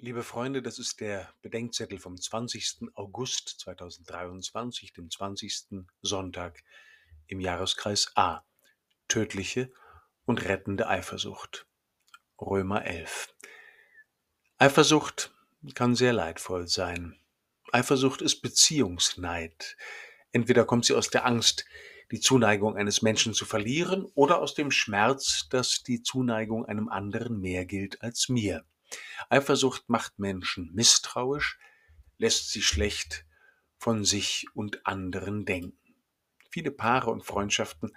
Liebe Freunde, das ist der Bedenkzettel vom 20. August 2023, dem 20. Sonntag im Jahreskreis A. Tödliche und rettende Eifersucht. Römer 11. Eifersucht kann sehr leidvoll sein. Eifersucht ist Beziehungsneid. Entweder kommt sie aus der Angst, die Zuneigung eines Menschen zu verlieren, oder aus dem Schmerz, dass die Zuneigung einem anderen mehr gilt als mir. Eifersucht macht Menschen misstrauisch, lässt sie schlecht von sich und anderen denken. Viele Paare und Freundschaften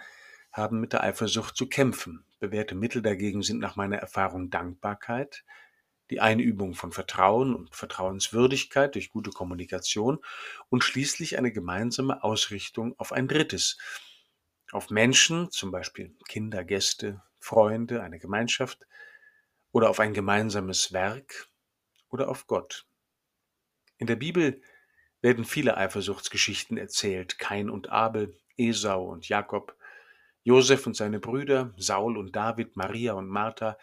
haben mit der Eifersucht zu kämpfen. Bewährte Mittel dagegen sind nach meiner Erfahrung Dankbarkeit, die Einübung von Vertrauen und Vertrauenswürdigkeit durch gute Kommunikation und schließlich eine gemeinsame Ausrichtung auf ein Drittes, auf Menschen, zum Beispiel Kinder, Gäste, Freunde, eine Gemeinschaft, oder auf ein gemeinsames Werk oder auf Gott. In der Bibel werden viele Eifersuchtsgeschichten erzählt. Kain und Abel, Esau und Jakob, Josef und seine Brüder, Saul und David, Maria und Martha,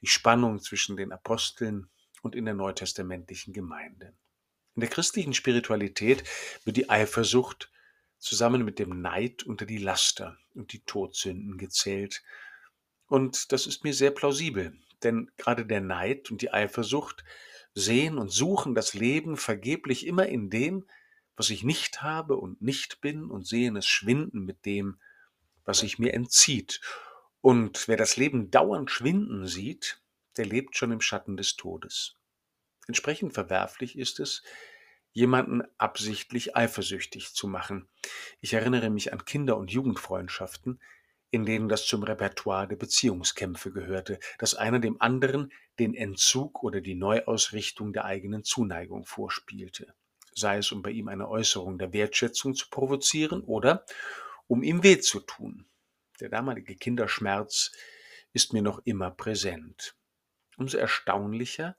die Spannung zwischen den Aposteln und in der neutestamentlichen Gemeinde. In der christlichen Spiritualität wird die Eifersucht zusammen mit dem Neid unter die Laster und die Todsünden gezählt. Und das ist mir sehr plausibel, denn gerade der Neid und die Eifersucht sehen und suchen das Leben vergeblich immer in dem, was ich nicht habe und nicht bin und sehen es schwinden mit dem, was sich mir entzieht. Und wer das Leben dauernd schwinden sieht, der lebt schon im Schatten des Todes. Entsprechend verwerflich ist es, jemanden absichtlich eifersüchtig zu machen. Ich erinnere mich an Kinder- und Jugendfreundschaften, in denen das zum Repertoire der Beziehungskämpfe gehörte, dass einer dem anderen den Entzug oder die Neuausrichtung der eigenen Zuneigung vorspielte, sei es um bei ihm eine Äußerung der Wertschätzung zu provozieren oder um ihm weh zu tun. Der damalige Kinderschmerz ist mir noch immer präsent. Umso erstaunlicher,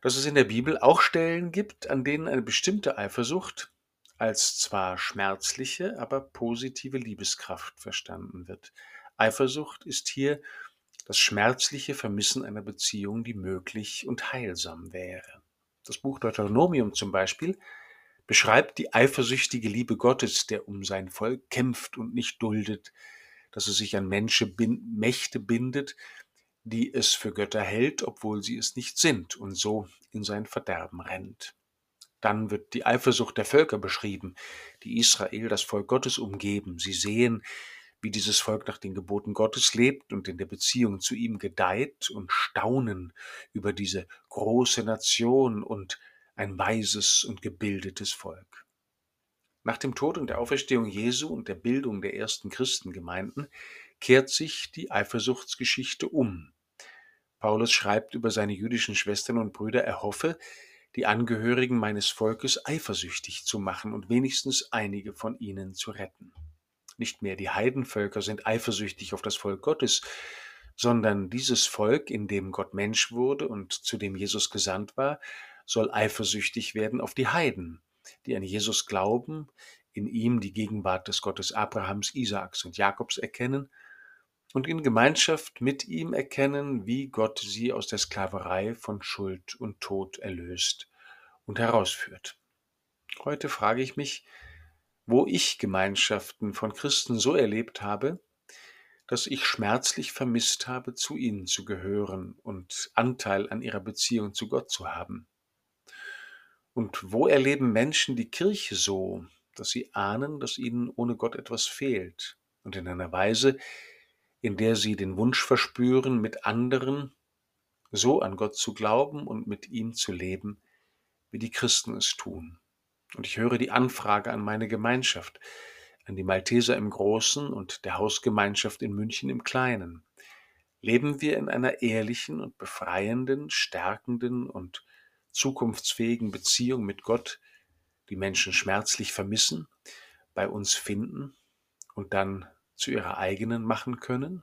dass es in der Bibel auch Stellen gibt, an denen eine bestimmte Eifersucht als zwar schmerzliche, aber positive Liebeskraft verstanden wird. Eifersucht ist hier das schmerzliche Vermissen einer Beziehung, die möglich und heilsam wäre. Das Buch Deuteronomium zum Beispiel beschreibt die eifersüchtige Liebe Gottes, der um sein Volk kämpft und nicht duldet, dass es sich an Menschen bin Mächte bindet, die es für Götter hält, obwohl sie es nicht sind, und so in sein Verderben rennt. Dann wird die Eifersucht der Völker beschrieben, die Israel, das Volk Gottes, umgeben. Sie sehen, wie dieses Volk nach den Geboten Gottes lebt und in der Beziehung zu ihm gedeiht und staunen über diese große Nation und ein weises und gebildetes Volk. Nach dem Tod und der Auferstehung Jesu und der Bildung der ersten Christengemeinden kehrt sich die Eifersuchtsgeschichte um. Paulus schreibt über seine jüdischen Schwestern und Brüder, er hoffe, die Angehörigen meines Volkes eifersüchtig zu machen und wenigstens einige von ihnen zu retten. Nicht mehr die Heidenvölker sind eifersüchtig auf das Volk Gottes, sondern dieses Volk, in dem Gott Mensch wurde und zu dem Jesus gesandt war, soll eifersüchtig werden auf die Heiden, die an Jesus glauben, in ihm die Gegenwart des Gottes Abrahams, Isaaks und Jakobs erkennen und in Gemeinschaft mit ihm erkennen, wie Gott sie aus der Sklaverei von Schuld und Tod erlöst und herausführt. Heute frage ich mich, wo ich Gemeinschaften von Christen so erlebt habe, dass ich schmerzlich vermisst habe, zu ihnen zu gehören und Anteil an ihrer Beziehung zu Gott zu haben. Und wo erleben Menschen die Kirche so, dass sie ahnen, dass ihnen ohne Gott etwas fehlt und in einer Weise, in der sie den Wunsch verspüren, mit anderen so an Gott zu glauben und mit ihm zu leben, wie die Christen es tun. Und ich höre die Anfrage an meine Gemeinschaft, an die Malteser im Großen und der Hausgemeinschaft in München im Kleinen. Leben wir in einer ehrlichen und befreienden, stärkenden und zukunftsfähigen Beziehung mit Gott, die Menschen schmerzlich vermissen, bei uns finden und dann zu ihrer eigenen machen können?